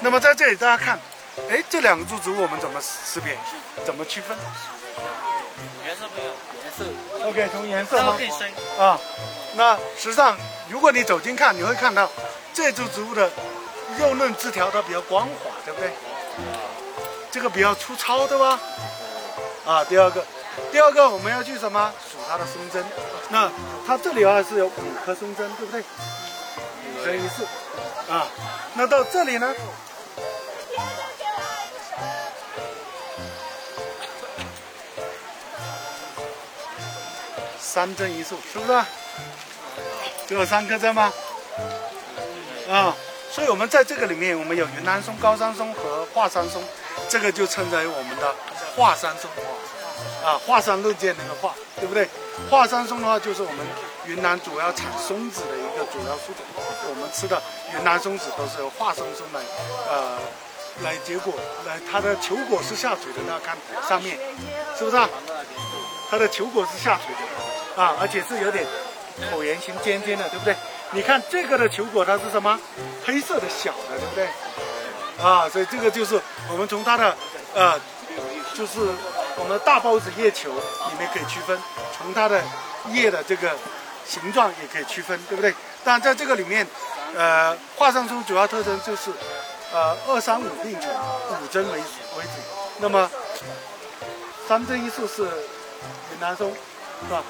那么在这里大家看，哎，这两个株植物我们怎么识别？怎么区分颜色不一样，颜色？OK，从颜色吗？啊。那实际上，如果你走近看，你会看到这株植物的幼嫩枝条它比较光滑，对不对？这个比较粗糙，对吧？啊，第二个，第二个我们要去什么？数它的松针。那它这里啊是有五颗松针，对不对？五针一束。啊，那到这里呢？三针一束，是不是？只有三颗针吗？啊，所以我们在这个里面，我们有云南松、高山松和华山松，这个就称为我们的华山松。啊，华山论剑那个华，对不对？华山松的话，就是我们云南主要产松子的一个主要树种。我们吃的云南松子都是由华松松来，呃，来结果，来它的球果是下垂的，大家看上面，是不是啊？它的球果是下垂的，啊，而且是有点椭圆形尖尖的，对不对？你看这个的球果它是什么？黑色的小的，对不对？啊，所以这个就是我们从它的，呃，就是。我们的大孢子叶球里面可以区分，从它的叶的这个形状也可以区分，对不对？但在这个里面，呃，华山松主要特征就是，呃，二三五并存，五针为为主。那么三针一束是云南松，是吧？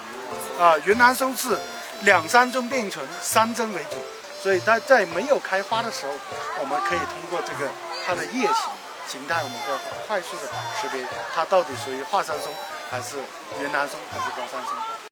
啊，云南松是两三针并存，三针为主。所以它在没有开花的时候，我们可以通过这个它的叶形。形态，我们会快速的识别它到底属于华山松，还是云南松，还是高山松。